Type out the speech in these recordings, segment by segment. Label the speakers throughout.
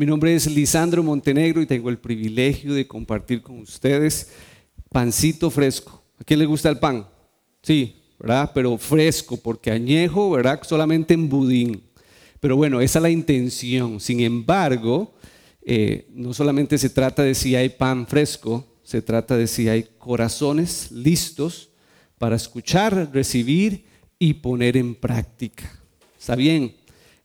Speaker 1: Mi nombre es Lisandro Montenegro y tengo el privilegio de compartir con ustedes pancito fresco. ¿A quién le gusta el pan? Sí, ¿verdad? Pero fresco, porque añejo, ¿verdad? Solamente en budín. Pero bueno, esa es la intención. Sin embargo, eh, no solamente se trata de si hay pan fresco, se trata de si hay corazones listos para escuchar, recibir y poner en práctica. ¿Está bien?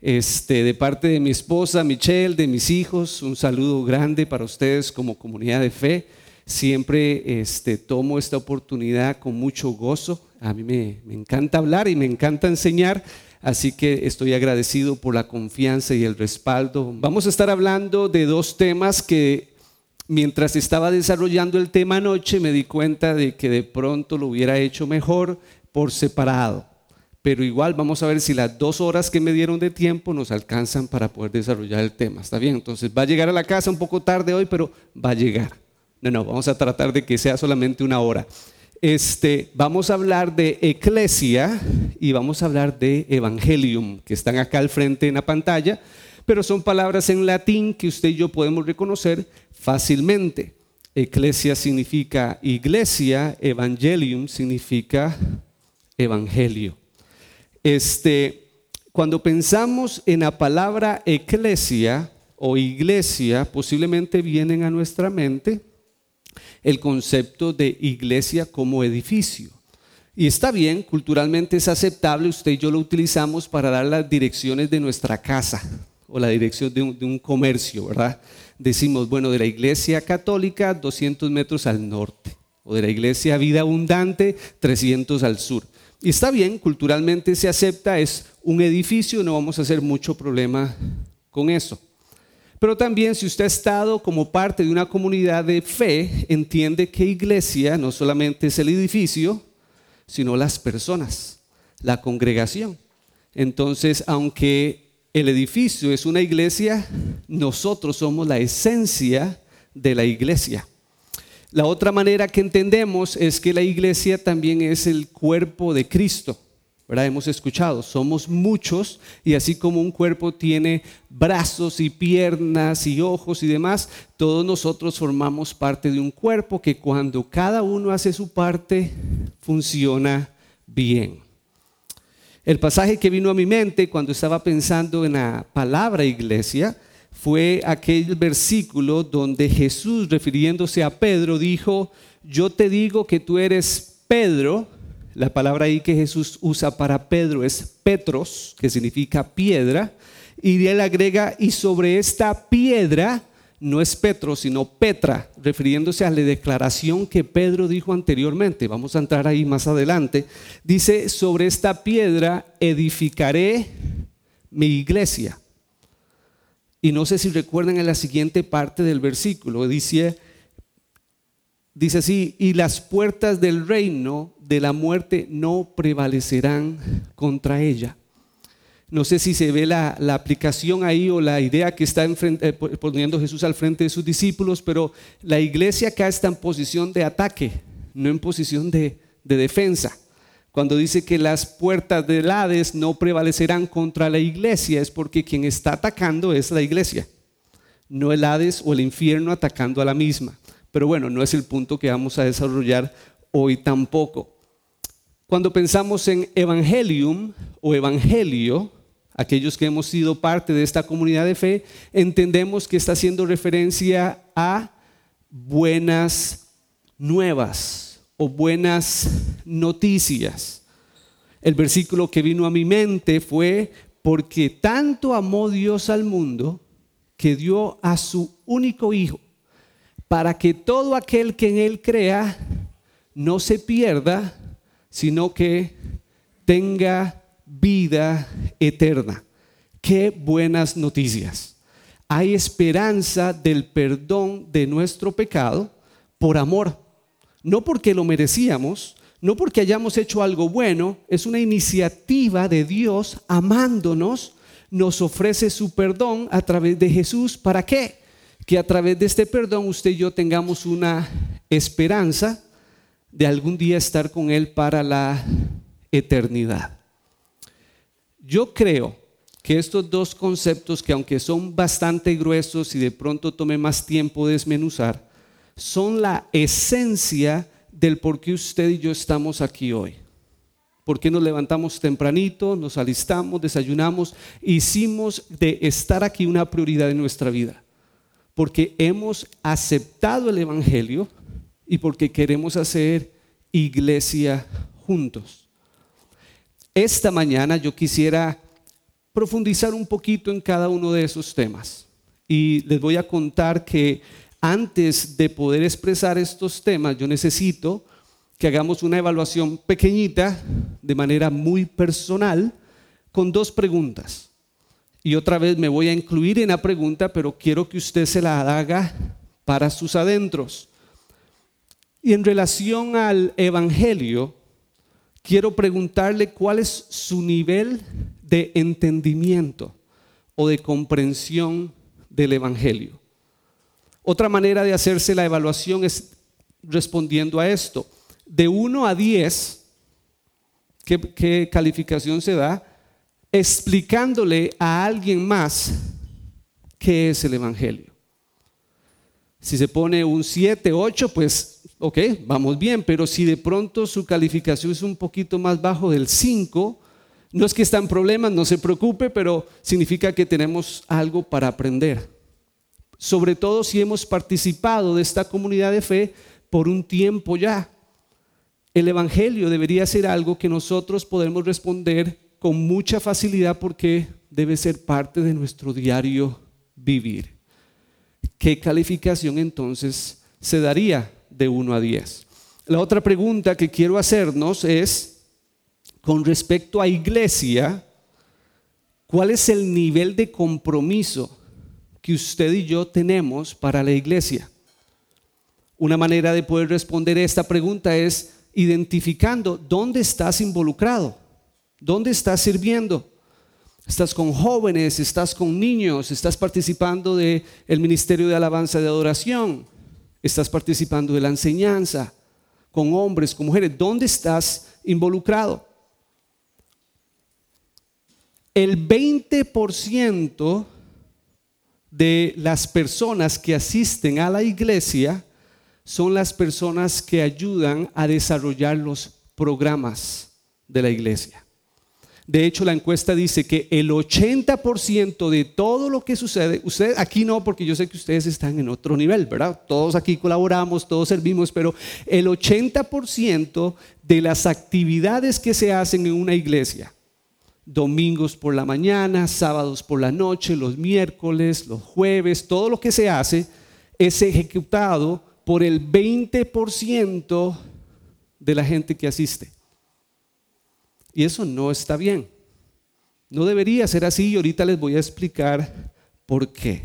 Speaker 1: Este, de parte de mi esposa Michelle, de mis hijos, un saludo grande para ustedes como comunidad de fe. Siempre este, tomo esta oportunidad con mucho gozo. A mí me, me encanta hablar y me encanta enseñar, así que estoy agradecido por la confianza y el respaldo. Vamos a estar hablando de dos temas que mientras estaba desarrollando el tema anoche me di cuenta de que de pronto lo hubiera hecho mejor por separado pero igual vamos a ver si las dos horas que me dieron de tiempo nos alcanzan para poder desarrollar el tema. ¿Está bien? Entonces va a llegar a la casa un poco tarde hoy, pero va a llegar. No, no, vamos a tratar de que sea solamente una hora. Este, vamos a hablar de eclesia y vamos a hablar de evangelium, que están acá al frente en la pantalla, pero son palabras en latín que usted y yo podemos reconocer fácilmente. Eclesia significa iglesia, evangelium significa evangelio. Este, cuando pensamos en la palabra eclesia o iglesia, posiblemente vienen a nuestra mente el concepto de iglesia como edificio. Y está bien, culturalmente es aceptable, usted y yo lo utilizamos para dar las direcciones de nuestra casa o la dirección de un, de un comercio, ¿verdad? Decimos, bueno, de la iglesia católica 200 metros al norte, o de la iglesia vida abundante 300 al sur. Y está bien, culturalmente se acepta, es un edificio, no vamos a hacer mucho problema con eso. Pero también si usted ha estado como parte de una comunidad de fe, entiende que iglesia no solamente es el edificio, sino las personas, la congregación. Entonces, aunque el edificio es una iglesia, nosotros somos la esencia de la iglesia. La otra manera que entendemos es que la iglesia también es el cuerpo de Cristo. Hemos escuchado, somos muchos y así como un cuerpo tiene brazos y piernas y ojos y demás, todos nosotros formamos parte de un cuerpo que cuando cada uno hace su parte funciona bien. El pasaje que vino a mi mente cuando estaba pensando en la palabra iglesia fue aquel versículo donde Jesús, refiriéndose a Pedro, dijo, yo te digo que tú eres Pedro. La palabra ahí que Jesús usa para Pedro es Petros, que significa piedra. Y él agrega, y sobre esta piedra, no es Petro, sino Petra, refiriéndose a la declaración que Pedro dijo anteriormente. Vamos a entrar ahí más adelante. Dice, sobre esta piedra edificaré mi iglesia y no sé si recuerdan en la siguiente parte del versículo, dice, dice así, y las puertas del reino de la muerte no prevalecerán contra ella. No sé si se ve la, aplicación ahí o la idea que está eh, poniendo Jesús al frente de sus discípulos, pero la iglesia acá está en posición de ataque, no en posición de defensa. Cuando dice que las puertas del Hades no prevalecerán contra la iglesia, es porque quien está atacando es la iglesia, no el Hades o el infierno atacando a la misma. Pero bueno, no es el punto que vamos a desarrollar hoy tampoco. Cuando pensamos en evangelium o evangelio, aquellos que hemos sido parte de esta comunidad de fe, entendemos que está haciendo referencia a buenas nuevas o buenas noticias. El versículo que vino a mi mente fue, porque tanto amó Dios al mundo que dio a su único Hijo, para que todo aquel que en Él crea no se pierda, sino que tenga vida eterna. Qué buenas noticias. Hay esperanza del perdón de nuestro pecado por amor no porque lo merecíamos, no porque hayamos hecho algo bueno, es una iniciativa de Dios amándonos, nos ofrece su perdón a través de Jesús. ¿Para qué? Que a través de este perdón usted y yo tengamos una esperanza de algún día estar con Él para la eternidad. Yo creo que estos dos conceptos, que aunque son bastante gruesos y de pronto tome más tiempo desmenuzar, son la esencia del por qué usted y yo estamos aquí hoy. ¿Por qué nos levantamos tempranito, nos alistamos, desayunamos? Hicimos de estar aquí una prioridad en nuestra vida. Porque hemos aceptado el Evangelio y porque queremos hacer iglesia juntos. Esta mañana yo quisiera profundizar un poquito en cada uno de esos temas. Y les voy a contar que antes de poder expresar estos temas, yo necesito que hagamos una evaluación pequeñita, de manera muy personal, con dos preguntas. Y otra vez me voy a incluir en la pregunta, pero quiero que usted se la haga para sus adentros. Y en relación al Evangelio, quiero preguntarle cuál es su nivel de entendimiento o de comprensión del Evangelio. Otra manera de hacerse la evaluación es respondiendo a esto. De 1 a 10, ¿qué, calificación se da? Explicándole a alguien más qué es el Evangelio. Si se pone un 7, 8, pues ok, vamos bien, pero si de pronto su calificación es un poquito más bajo del 5, no es que está en problemas, no se preocupe, pero significa que tenemos algo para aprender sobre todo si hemos participado de esta comunidad de fe por un tiempo ya. El Evangelio debería ser algo que nosotros podemos responder con mucha facilidad porque debe ser parte de nuestro diario vivir. ¿Qué calificación entonces se daría de 1 a 10? La otra pregunta que quiero hacernos es, con respecto a iglesia, ¿cuál es el nivel de compromiso que usted y yo tenemos para la iglesia. Una manera de poder responder esta pregunta es identificando dónde estás involucrado, dónde estás sirviendo. Estás con jóvenes, estás con niños, estás participando del el ministerio de alabanza y de adoración, estás participando de la enseñanza con hombres, con mujeres. ¿Dónde estás involucrado? El 20% de las personas que asisten a la iglesia son las personas que ayudan a desarrollar los programas de la iglesia. De hecho, la encuesta dice que el 80% de todo lo que sucede, usted aquí no, porque yo sé que ustedes están en otro nivel, ¿verdad? Todos aquí colaboramos, todos servimos, pero el 80% de las actividades que se hacen en una iglesia domingos por la mañana, sábados por la noche, los miércoles, los jueves, todo lo que se hace es ejecutado por el 20% de la gente que asiste. Y eso no está bien. No debería ser así y ahorita les voy a explicar por qué.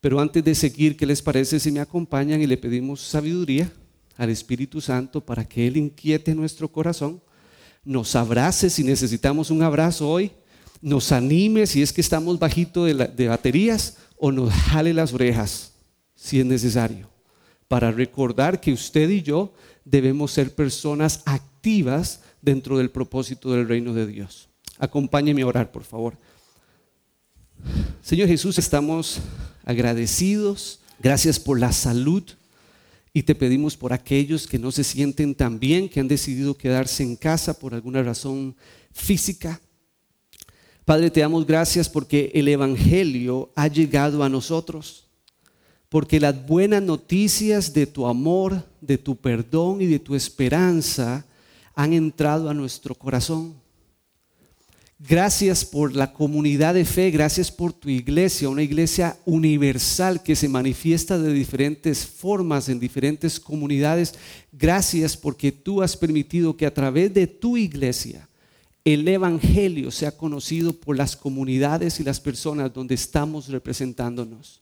Speaker 1: Pero antes de seguir, ¿qué les parece si me acompañan y le pedimos sabiduría al Espíritu Santo para que Él inquiete nuestro corazón? Nos abrace si necesitamos un abrazo hoy, nos anime si es que estamos bajito de, baterías o nos jale las orejas si es necesario, para recordar que usted y yo debemos ser personas activas dentro del propósito del reino de Dios. Acompáñeme a orar, por favor. Señor Jesús, estamos agradecidos. Gracias por la salud y te pedimos por aquellos que no se sienten tan bien, que han decidido quedarse en casa por alguna razón física. Padre, te damos gracias porque el Evangelio ha llegado a nosotros, porque las buenas noticias de tu amor, de tu perdón y de tu esperanza han entrado a nuestro corazón. Gracias por la comunidad de fe, gracias por tu iglesia, una iglesia universal que se manifiesta de diferentes formas en diferentes comunidades. Gracias porque tú has permitido que a través de tu iglesia el Evangelio sea conocido por las comunidades y las personas donde estamos representándonos.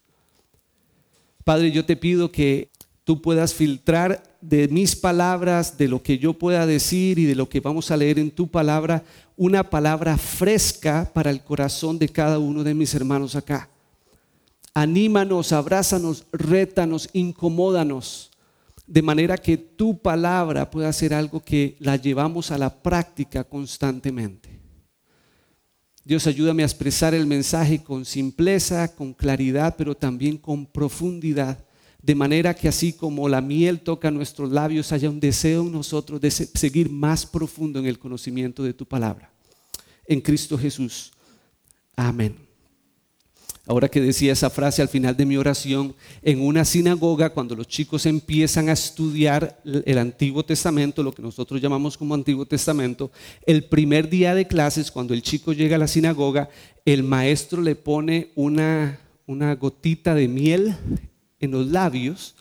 Speaker 1: Padre, yo te pido que tú puedas filtrar de mis palabras, de lo que yo pueda decir y de lo que vamos a leer en tu palabra, una palabra fresca para el corazón de cada uno de mis hermanos acá. Anímanos, abrázanos, rétanos, incomódanos, de manera que tu palabra pueda ser algo que la llevamos a la práctica constantemente. Dios ayúdame a expresar el mensaje con simpleza, con claridad, pero también con profundidad, de manera que así como la miel toca nuestros labios, haya un deseo en nosotros de seguir más profundo en el conocimiento de tu palabra. En Cristo Jesús. Amén. Ahora que decía esa frase al final de mi oración, en una sinagoga, cuando los chicos empiezan a estudiar el Antiguo Testamento, lo que nosotros llamamos como Antiguo Testamento, el primer día de clases, cuando el chico llega a la sinagoga, el maestro le pone una, una gotita de miel en los labios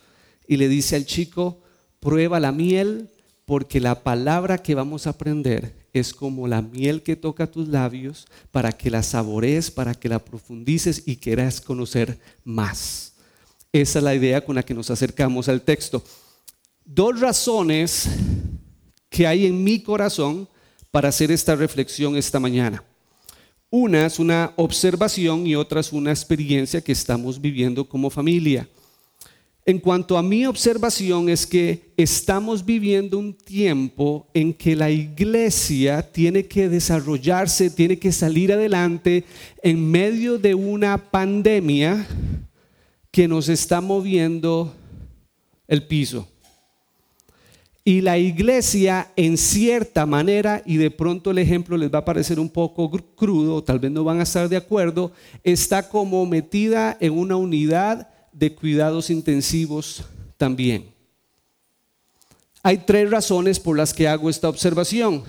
Speaker 1: y le dice al chico, prueba la miel porque la palabra que vamos a aprender es como la miel que toca tus labios para que la sabores, para que la profundices y quieras conocer más. Esa es la idea con la que nos acercamos al texto. Dos razones que hay en mi corazón para hacer esta reflexión esta mañana. Una es una observación y otra es una experiencia que estamos viviendo como familia. En cuanto a mi observación es que estamos viviendo un tiempo en que la iglesia tiene que desarrollarse, tiene que salir adelante en medio de una pandemia que nos está moviendo el piso. Y la iglesia en cierta manera, y de pronto el ejemplo les va a parecer un poco crudo, tal vez no van a estar de acuerdo, está como metida en una unidad de cuidados intensivos también. Hay tres razones por las que hago esta observación.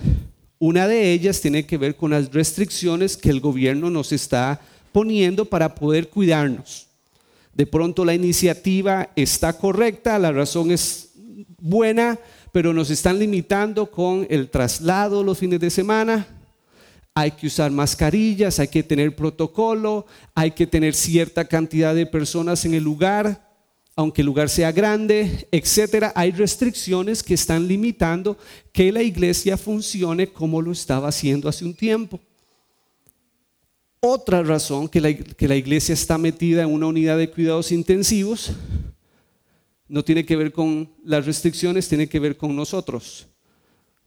Speaker 1: Una de ellas tiene que ver con las restricciones que el gobierno nos está poniendo para poder cuidarnos. De pronto la iniciativa está correcta, la razón es buena, pero nos están limitando con el traslado los fines de semana, hay que usar mascarillas, hay que tener protocolo, hay que tener cierta cantidad de personas en el lugar, aunque el lugar sea grande, etcétera. Hay restricciones que están limitando que la iglesia funcione como lo estaba haciendo hace un tiempo. Otra razón que la, que la iglesia está metida en una unidad de cuidados intensivos no tiene que ver con las restricciones, tiene que ver con nosotros,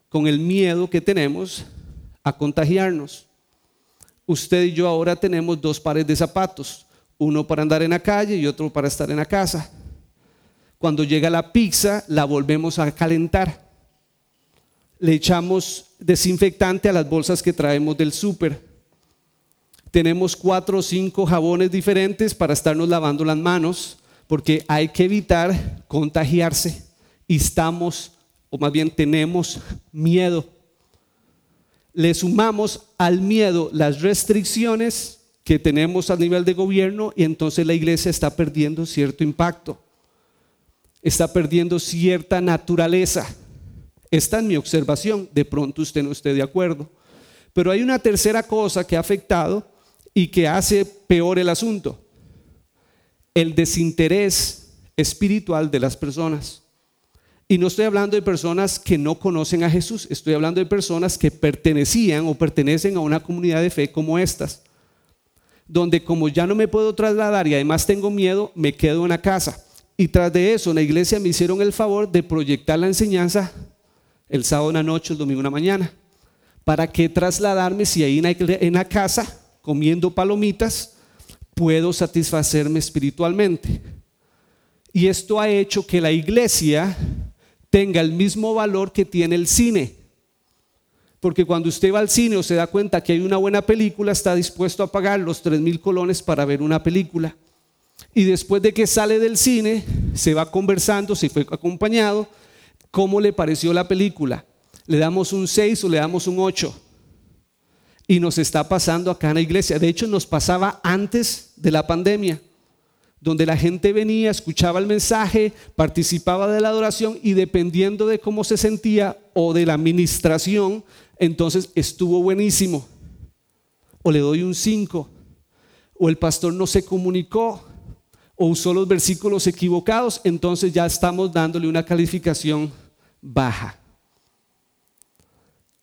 Speaker 1: con el miedo que tenemos a contagiarnos. Usted y yo ahora tenemos dos pares de zapatos, uno para andar en la calle y otro para estar en la casa. Cuando llega la pizza, la volvemos a calentar. Le echamos desinfectante a las bolsas que traemos del súper. Tenemos cuatro o cinco jabones diferentes para estarnos lavando las manos, porque hay que evitar contagiarse. Y estamos, o más bien tenemos miedo le sumamos al miedo las restricciones que tenemos a nivel de gobierno y entonces la iglesia está perdiendo cierto impacto, está perdiendo cierta naturaleza. Esta es mi observación, de pronto usted no esté de acuerdo. Pero hay una tercera cosa que ha afectado y que hace peor el asunto, el desinterés espiritual de las personas. Y no estoy hablando de personas que no conocen a Jesús, estoy hablando de personas que pertenecían o pertenecen a una comunidad de fe como estas, donde como ya no me puedo trasladar y además tengo miedo, me quedo en la casa. Y tras de eso, en la iglesia me hicieron el favor de proyectar la enseñanza el sábado en la noche, el domingo en la mañana. ¿Para qué trasladarme si ahí en la casa, comiendo palomitas, puedo satisfacerme espiritualmente? Y esto ha hecho que la iglesia tenga el mismo valor que tiene el cine. Porque cuando usted va al cine o se da cuenta que hay una buena película, está dispuesto a pagar los tres mil colones para ver una película. Y después de que sale del cine, se va conversando, se fue acompañado, ¿cómo le pareció la película? ¿Le damos un 6 o le damos un 8? Y nos está pasando acá en la iglesia. De hecho, nos pasaba antes de la pandemia donde la gente venía, escuchaba el mensaje, participaba de la adoración y dependiendo de cómo se sentía o de la administración, entonces estuvo buenísimo. O le doy un 5, o el pastor no se comunicó, o usó los versículos equivocados, entonces ya estamos dándole una calificación baja.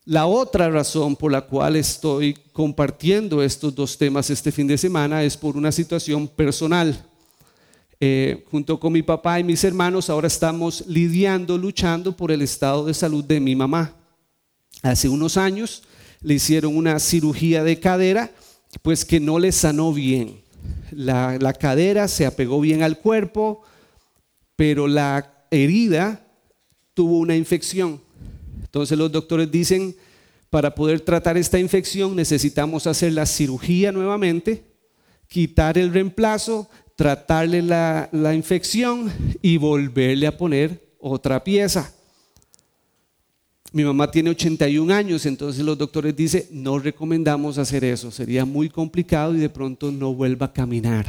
Speaker 1: La otra razón por la cual estoy compartiendo estos dos temas este fin de semana es por una situación personal. Eh, junto con mi papá y mis hermanos, ahora estamos lidiando, luchando por el estado de salud de mi mamá. Hace unos años le hicieron una cirugía de cadera, pues que no le sanó bien. La, la cadera se apegó bien al cuerpo, pero la herida tuvo una infección. Entonces los doctores dicen, para poder tratar esta infección necesitamos hacer la cirugía nuevamente, quitar el reemplazo, tratarle la, infección y volverle a poner otra pieza. Mi mamá tiene 81 años, entonces los doctores dicen, no recomendamos hacer eso, sería muy complicado y de pronto no vuelva a caminar.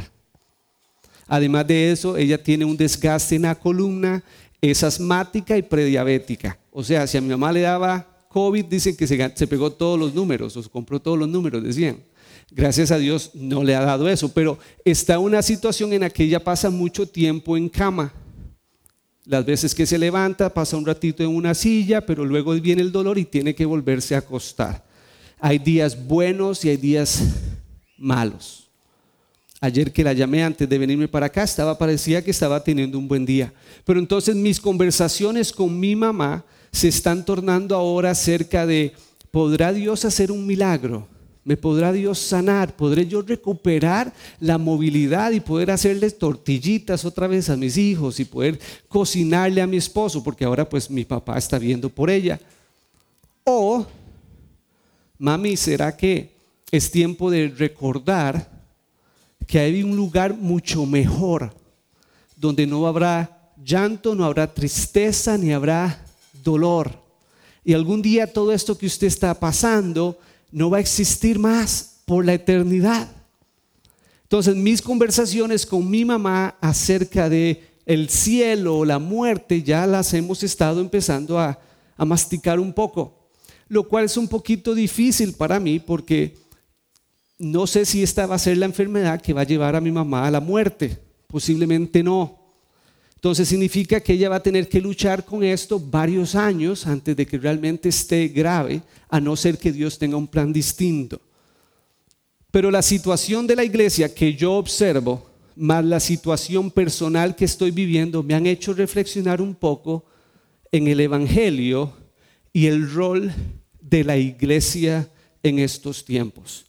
Speaker 1: Además de eso, ella tiene un desgaste en la columna, es asmática y prediabética. O sea, si a mi mamá le daba COVID dicen que se, pegó todos los números, o se compró todos los números, decían. Gracias a Dios no le ha dado eso, pero está una situación en la que ella pasa mucho tiempo en cama. Las veces que se levanta, pasa un ratito en una silla, pero luego viene el dolor y tiene que volverse a acostar. Hay días buenos y hay días malos. Ayer que la llamé antes de venirme para acá, estaba parecía que estaba teniendo un buen día. Pero entonces mis conversaciones con mi mamá se están tornando ahora acerca de, ¿podrá Dios hacer un milagro? ¿Me podrá Dios sanar? ¿Podré yo recuperar la movilidad y poder hacerles tortillitas otra vez a mis hijos y poder cocinarle a mi esposo? Porque ahora pues mi papá está viendo por ella. O, mami, ¿será que es tiempo de recordar que hay un lugar mucho mejor donde no habrá llanto, no habrá tristeza, ni habrá dolor. Y algún día todo esto que usted está pasando no va a existir más por la eternidad. Entonces mis conversaciones con mi mamá acerca de el cielo o la muerte ya las hemos estado empezando a, a masticar un poco, lo cual es un poquito difícil para mí porque no sé si esta va a ser la enfermedad que va a llevar a mi mamá a la muerte, posiblemente no. Entonces significa que ella va a tener que luchar con esto varios años antes de que realmente esté grave, a no ser que Dios tenga un plan distinto. Pero la situación de la iglesia que yo observo, más la situación personal que estoy viviendo, me han hecho reflexionar un poco en el Evangelio y el rol de la iglesia en estos tiempos.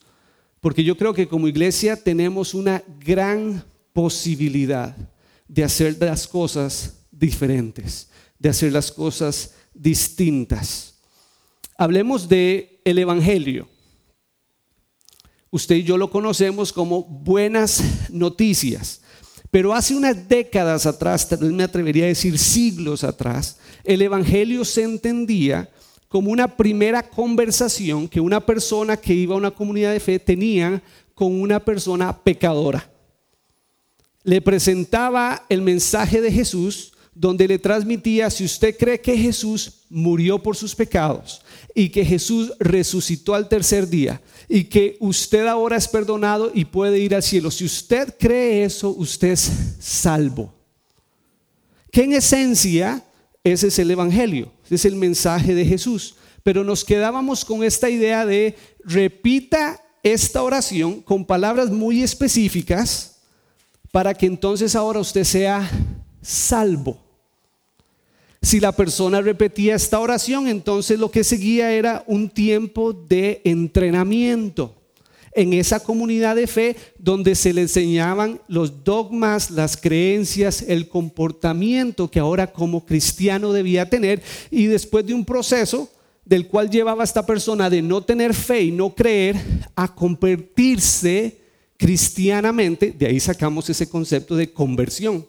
Speaker 1: Porque yo creo que como iglesia tenemos una gran posibilidad de hacer las cosas diferentes, de hacer las cosas distintas. Hablemos de el evangelio. Usted y yo lo conocemos como buenas noticias. Pero hace unas décadas atrás, tal vez me atrevería a decir siglos atrás, el Evangelio se entendía como una primera conversación que una persona que iba a una comunidad de fe tenía con una persona pecadora le presentaba el mensaje de Jesús donde le transmitía, si usted cree que Jesús murió por sus pecados y que Jesús resucitó al tercer día y que usted ahora es perdonado y puede ir al cielo, si usted cree eso, usted es salvo. Que en esencia ese es el Evangelio, ese es el mensaje de Jesús. Pero nos quedábamos con esta idea de repita esta oración con palabras muy específicas para que entonces ahora usted sea salvo. Si la persona repetía esta oración, entonces lo que seguía era un tiempo de entrenamiento en esa comunidad de fe donde se le enseñaban los dogmas, las creencias, el comportamiento que ahora como cristiano debía tener y después de un proceso del cual llevaba a esta persona de no tener fe y no creer a convertirse cristianamente, de ahí sacamos ese concepto de conversión.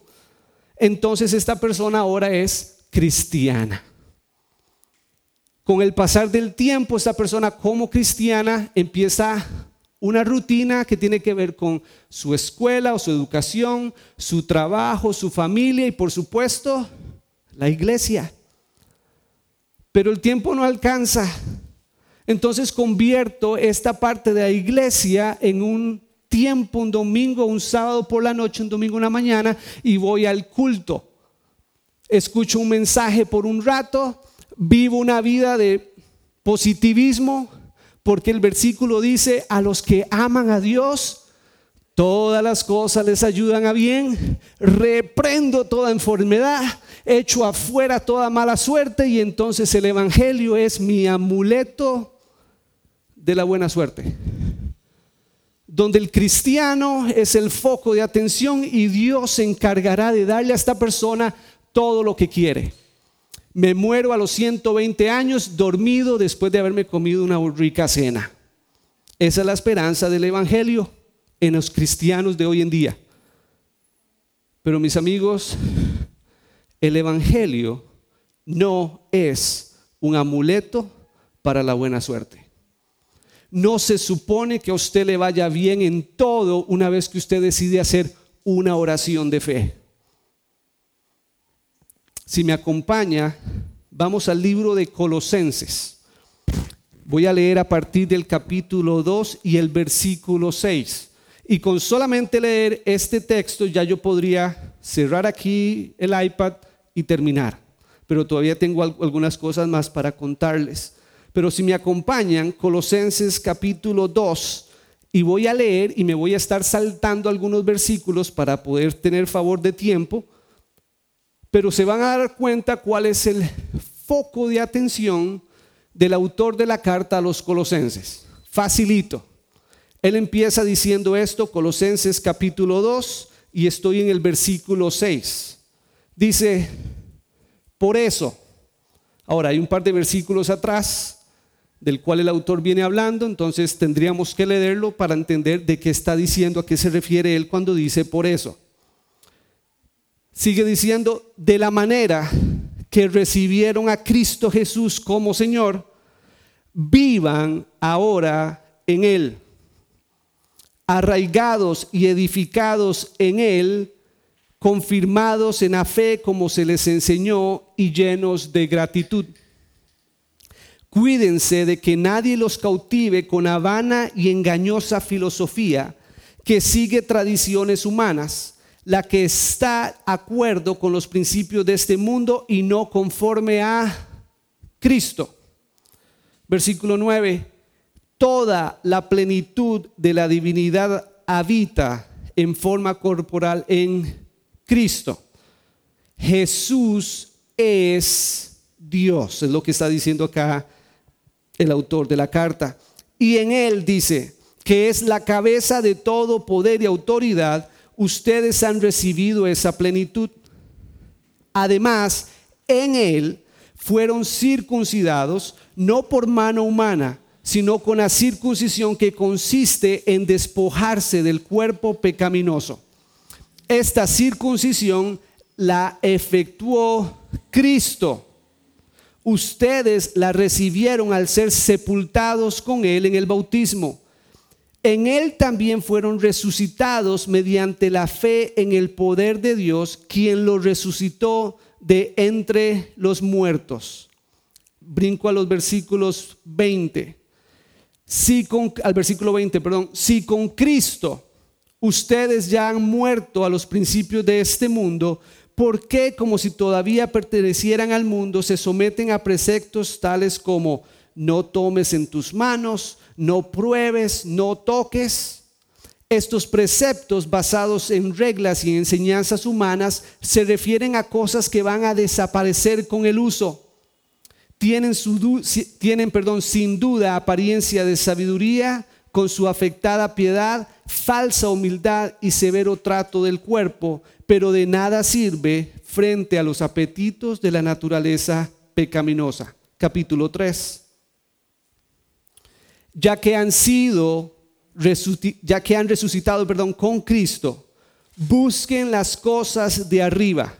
Speaker 1: Entonces esta persona ahora es cristiana. Con el pasar del tiempo, esta persona como cristiana empieza una rutina que tiene que ver con su escuela o su educación, su trabajo, su familia y por supuesto la iglesia. Pero el tiempo no alcanza. Entonces convierto esta parte de la iglesia en un tiempo, un domingo, un sábado por la noche, un domingo en la mañana y voy al culto. Escucho un mensaje por un rato, vivo una vida de positivismo, porque el versículo dice, a los que aman a Dios, todas las cosas les ayudan a bien, reprendo toda enfermedad, echo afuera toda mala suerte y entonces el Evangelio es mi amuleto de la buena suerte. Donde el cristiano es el foco de atención y Dios se encargará de darle a esta persona todo lo que quiere. Me muero a los 120 años dormido después de haberme comido una rica cena. Esa es la esperanza del Evangelio en los cristianos de hoy en día. Pero mis amigos, el Evangelio no es un amuleto para la buena suerte. No se supone que a usted le vaya bien en todo una vez que usted decide hacer una oración de fe. Si me acompaña, vamos al libro de Colosenses. Voy a leer a partir del capítulo 2 y el versículo 6. Y con solamente leer este texto ya yo podría cerrar aquí el iPad y terminar. Pero todavía tengo algunas cosas más para contarles. Pero si me acompañan, Colosenses capítulo 2, y voy a leer y me voy a estar saltando algunos versículos para poder tener favor de tiempo, pero se van a dar cuenta cuál es el foco de atención del autor de la carta a los colosenses. Facilito. Él empieza diciendo esto, Colosenses capítulo 2, y estoy en el versículo 6. Dice, por eso, ahora hay un par de versículos atrás del cual el autor viene hablando, entonces tendríamos que leerlo para entender de qué está diciendo, a qué se refiere él cuando dice por eso. Sigue diciendo, de la manera que recibieron a Cristo Jesús como Señor, vivan ahora en Él, arraigados y edificados en Él, confirmados en la fe como se les enseñó y llenos de gratitud. Cuídense de que nadie los cautive con habana y engañosa filosofía que sigue tradiciones humanas, la que está acuerdo con los principios de este mundo y no conforme a Cristo. Versículo 9, toda la plenitud de la divinidad habita en forma corporal en Cristo. Jesús es Dios, es lo que está diciendo acá el autor de la carta. Y en él dice que es la cabeza de todo poder y autoridad, ustedes han recibido esa plenitud. Además, en él fueron circuncidados no por mano humana, sino con la circuncisión que consiste en despojarse del cuerpo pecaminoso. Esta circuncisión la efectuó Cristo ustedes la recibieron al ser sepultados con Él en el bautismo. En Él también fueron resucitados mediante la fe en el poder de Dios, quien los resucitó de entre los muertos. Brinco a los versículos 20. Si con, al versículo 20, perdón. Si con Cristo ustedes ya han muerto a los principios de este mundo, ¿por qué como si todavía pertenecieran al mundo se someten a preceptos tales como no tomes en tus manos, no pruebes, no toques? Estos preceptos basados en reglas y enseñanzas humanas se refieren a cosas que van a desaparecer con el uso. Tienen, tienen perdón, sin duda apariencia de sabiduría con su afectada piedad, falsa humildad y severo trato del cuerpo, pero de nada sirve frente a los apetitos de la naturaleza pecaminosa. Capítulo 3. Ya que han sido, ya que han resucitado, perdón, con Cristo, busquen las cosas de arriba,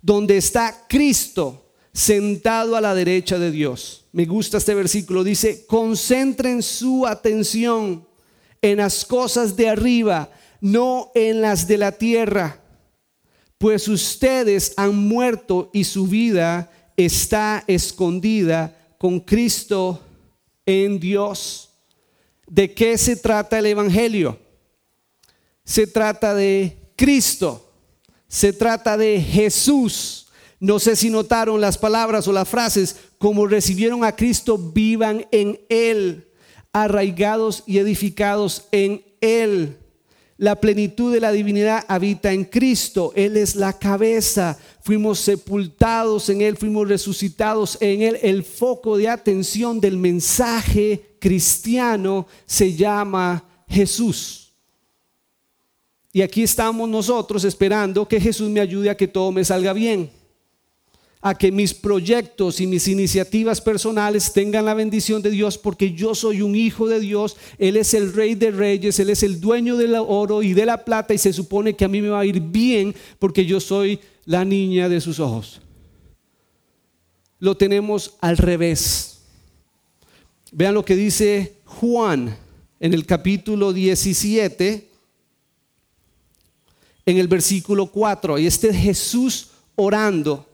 Speaker 1: donde está Cristo sentado a la derecha de Dios. Me gusta este versículo, dice, concentren su atención en las cosas de arriba, no en las de la tierra pues ustedes han muerto y su vida está escondida con Cristo en Dios. ¿De qué se trata el Evangelio? Se trata de Cristo, se trata de Jesús. No sé si notaron las palabras o las frases, como recibieron a Cristo, vivan en Él, arraigados y edificados en Él. La plenitud de la divinidad habita en Cristo. Él es la cabeza. Fuimos sepultados en Él, fuimos resucitados en Él. El foco de atención del mensaje cristiano se llama Jesús. Y aquí estamos nosotros esperando que Jesús me ayude a que todo me salga bien a que mis proyectos y mis iniciativas personales tengan la bendición de Dios porque yo soy un hijo de Dios, Él es el rey de reyes, Él es el dueño del oro y de la plata y se supone que a mí me va a ir bien porque yo soy la niña de sus ojos. Lo tenemos al revés. Vean lo que dice Juan en el capítulo 17, en el versículo 4, y este es Jesús orando.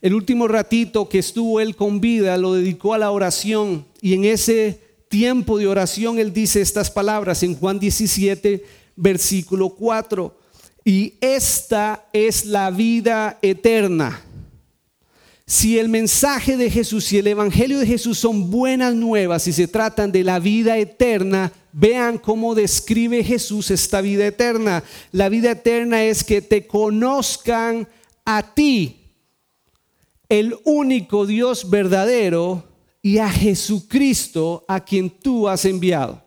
Speaker 1: El último ratito que estuvo él con vida lo dedicó a la oración y en ese tiempo de oración él dice estas palabras en Juan 17, versículo 4. Y esta es la vida eterna. Si el mensaje de Jesús y el Evangelio de Jesús son buenas nuevas y se tratan de la vida eterna, vean cómo describe Jesús esta vida eterna. La vida eterna es que te conozcan a ti, el único Dios verdadero y a Jesucristo a quien tú has enviado.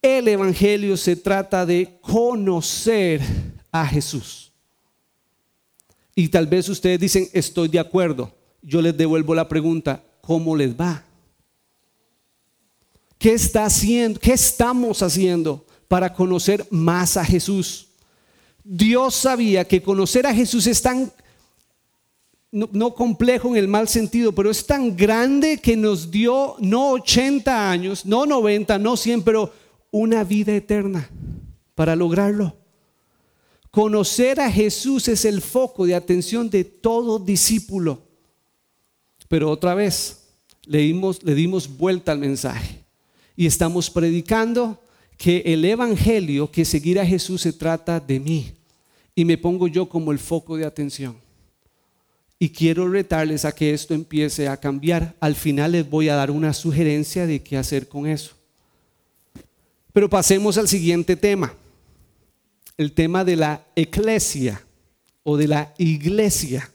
Speaker 1: El Evangelio se trata de conocer a Jesús. Y tal vez ustedes dicen, estoy de acuerdo. Yo les devuelvo la pregunta, ¿cómo les va? ¿Qué está haciendo? ¿Qué estamos haciendo para conocer más a Jesús? Dios sabía que conocer a Jesús es tan no, complejo en el mal sentido, pero es tan grande que nos dio no 80 años, no 90, no 100, pero una vida eterna para lograrlo. Conocer a Jesús es el foco de atención de todo discípulo. Pero otra vez, le dimos, le dimos vuelta al mensaje y estamos predicando que el Evangelio, que seguir a Jesús se trata de mí y me pongo yo como el foco de atención. Y quiero retarles a que esto empiece a cambiar. Al final les voy a dar una sugerencia de qué hacer con eso. Pero pasemos al siguiente tema. El tema de la eclesia o de la iglesia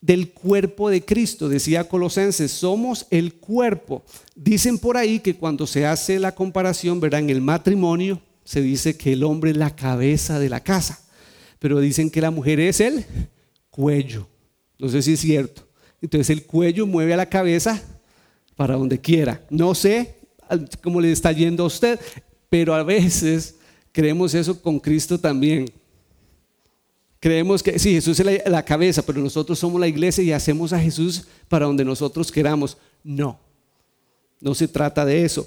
Speaker 1: del cuerpo de Cristo. Decía Colosenses, somos el cuerpo. Dicen por ahí que cuando se hace la comparación, verán, en el matrimonio se dice que el hombre es la cabeza de la casa, pero dicen que la mujer es el cuello. No sé si es cierto. Entonces el cuello mueve a la cabeza para donde quiera. No sé cómo le está yendo a usted, pero a veces creemos eso con Cristo también. Creemos que sí, Jesús es la, cabeza, pero nosotros somos la iglesia y hacemos a Jesús para donde nosotros queramos. No, no se trata de eso.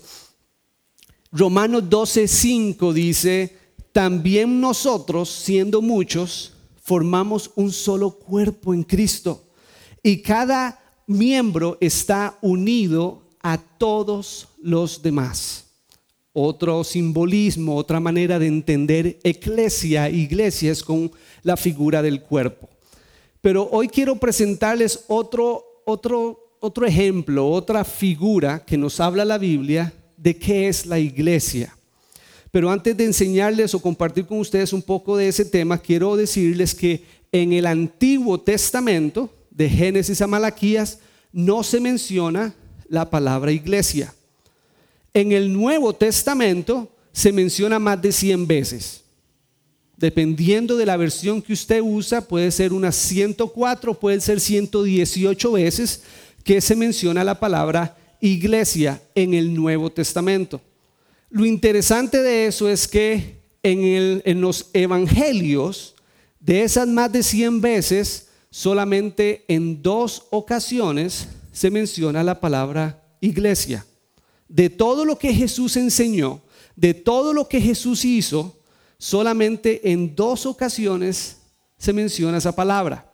Speaker 1: Romanos 12:5 dice, también nosotros, siendo muchos, formamos un solo cuerpo en Cristo y cada miembro está unido a todos los demás. Otro simbolismo, otra manera de entender eclesia, iglesia es con la figura del cuerpo. Pero hoy quiero presentarles otro, otro, otro ejemplo, otra figura que nos habla la Biblia de qué es la iglesia. Pero antes de enseñarles o compartir con ustedes un poco de ese tema, quiero decirles que en el Antiguo Testamento, de Génesis a Malaquías, no se menciona la palabra iglesia. En el Nuevo Testamento se menciona más de 100 veces. Dependiendo de la versión que usted usa, puede ser unas 104, puede ser 118 veces que se menciona la palabra iglesia en el Nuevo Testamento. Lo interesante de eso es que en, los evangelios, de esas más de 100 veces, solamente en dos ocasiones se menciona la palabra iglesia. De todo lo que Jesús enseñó, de todo lo que Jesús hizo, solamente en dos ocasiones se menciona esa palabra.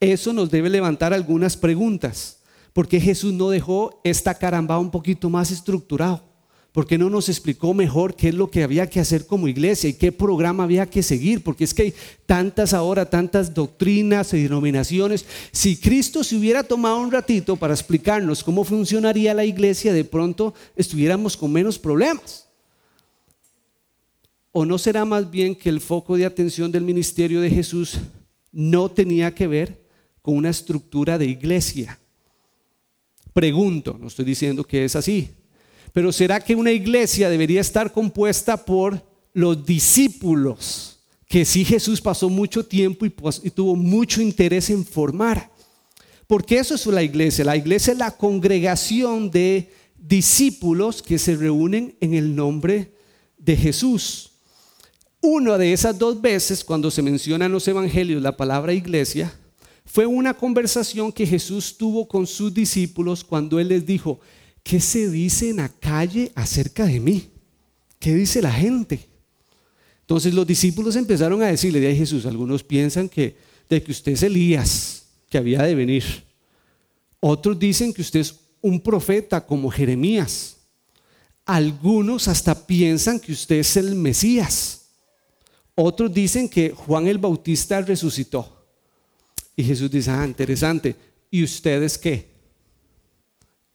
Speaker 1: Eso nos debe levantar algunas preguntas. ¿Por qué Jesús no dejó esta caramba un poquito más estructurado? ¿Por qué no nos explicó mejor qué es lo que había que hacer como iglesia y qué programa había que seguir? Porque es que hay tantas ahora, tantas doctrinas y denominaciones. Si Cristo se hubiera tomado un ratito para explicarnos cómo funcionaría la iglesia, de pronto estuviéramos con menos problemas. ¿O no será más bien que el foco de atención del ministerio de Jesús no tenía que ver con una estructura de iglesia? Pregunto, no estoy diciendo que es así, pero ¿será que una iglesia debería estar compuesta por los discípulos que sí Jesús pasó mucho tiempo y, y tuvo mucho interés en formar? Porque eso es la iglesia. La iglesia es la congregación de discípulos que se reúnen en el nombre de Jesús. Una de esas dos veces, cuando se menciona en los evangelios la palabra iglesia, fue una conversación que Jesús tuvo con sus discípulos cuando Él les dijo, ¿qué se dice en la calle acerca de mí? ¿Qué dice la gente? Entonces los discípulos empezaron a decirle de Jesús, algunos piensan que, de que usted es Elías, que había de venir. Otros dicen que usted es un profeta como Jeremías. Algunos hasta piensan que usted es el Mesías. Otros dicen que Juan el Bautista resucitó. Y Jesús dice, ah, interesante. ¿Y ustedes qué?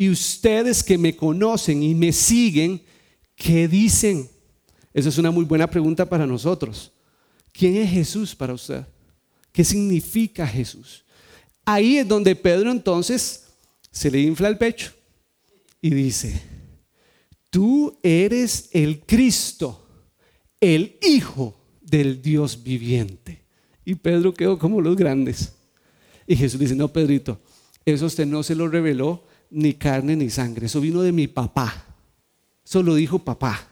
Speaker 1: Y ustedes que me conocen y me siguen, ¿qué dicen? Esa es una muy buena pregunta para nosotros. ¿Quién es Jesús para usted? ¿Qué significa Jesús? Ahí es donde Pedro entonces se le infla el pecho y dice, tú eres el Cristo, el Hijo del Dios viviente. Y Pedro quedó como los grandes. Y Jesús dice, no, Pedrito, eso usted no se lo reveló ni carne ni sangre, eso vino de mi papá. Eso lo dijo papá.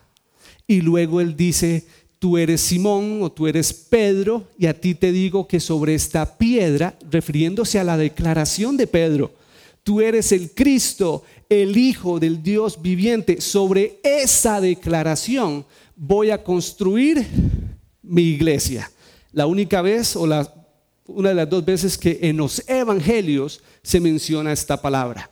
Speaker 1: Y luego él dice, tú eres Simón o tú eres Pedro, y a ti te digo que sobre esta piedra, refiriéndose a la declaración de Pedro, tú eres el Cristo, el Hijo del Dios viviente. Sobre esa declaración voy a construir mi iglesia. La única vez o la, una de las dos veces que en los evangelios se menciona esta palabra.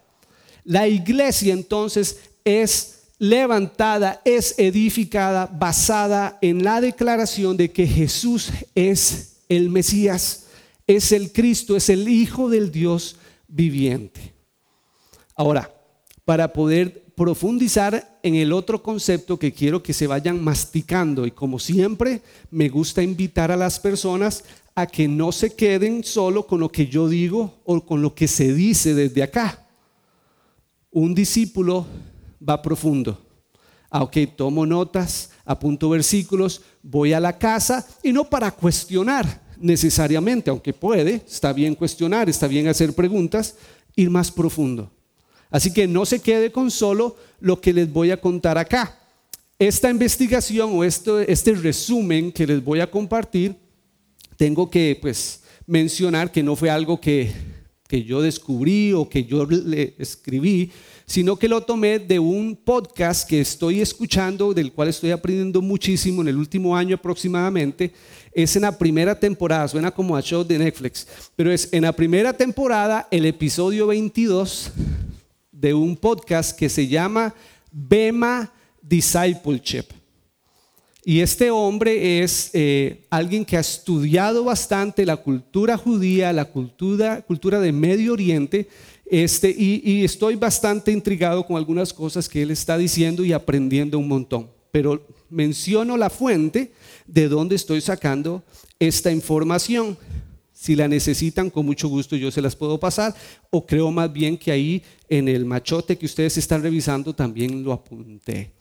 Speaker 1: La iglesia entonces es levantada, es edificada basada en la declaración de que Jesús es el Mesías, es el Cristo, es el Hijo del Dios viviente. Ahora, para poder profundizar en el otro concepto que quiero que se vayan masticando y como siempre me gusta invitar a las personas a que no se queden solo con lo que yo digo o con lo que se dice desde acá. Un discípulo va profundo. Ah, ok, tomo notas, apunto versículos, voy a la casa y no para cuestionar necesariamente, aunque puede, está bien cuestionar, está bien hacer preguntas, ir más profundo. Así que no se quede con solo lo que les voy a contar acá. Esta investigación o este, este resumen que les voy a compartir, tengo que pues mencionar que no fue algo que, que yo descubrí o que yo le escribí, sino que lo tomé de un podcast que estoy escuchando, del cual estoy aprendiendo muchísimo en el último año aproximadamente. Es en la primera temporada, suena como a show de Netflix, pero es en la primera temporada, el episodio 22 de un podcast que se llama Bema Discipleship. Y este hombre es eh, alguien que ha estudiado bastante la cultura judía, la cultura, cultura de Medio Oriente, este, y, y estoy bastante intrigado con algunas cosas que él está diciendo y aprendiendo un montón. Pero menciono la fuente de donde estoy sacando esta información. Si la necesitan, con mucho gusto yo se las puedo pasar. O creo más bien que ahí en el machote que ustedes están revisando también lo apunté.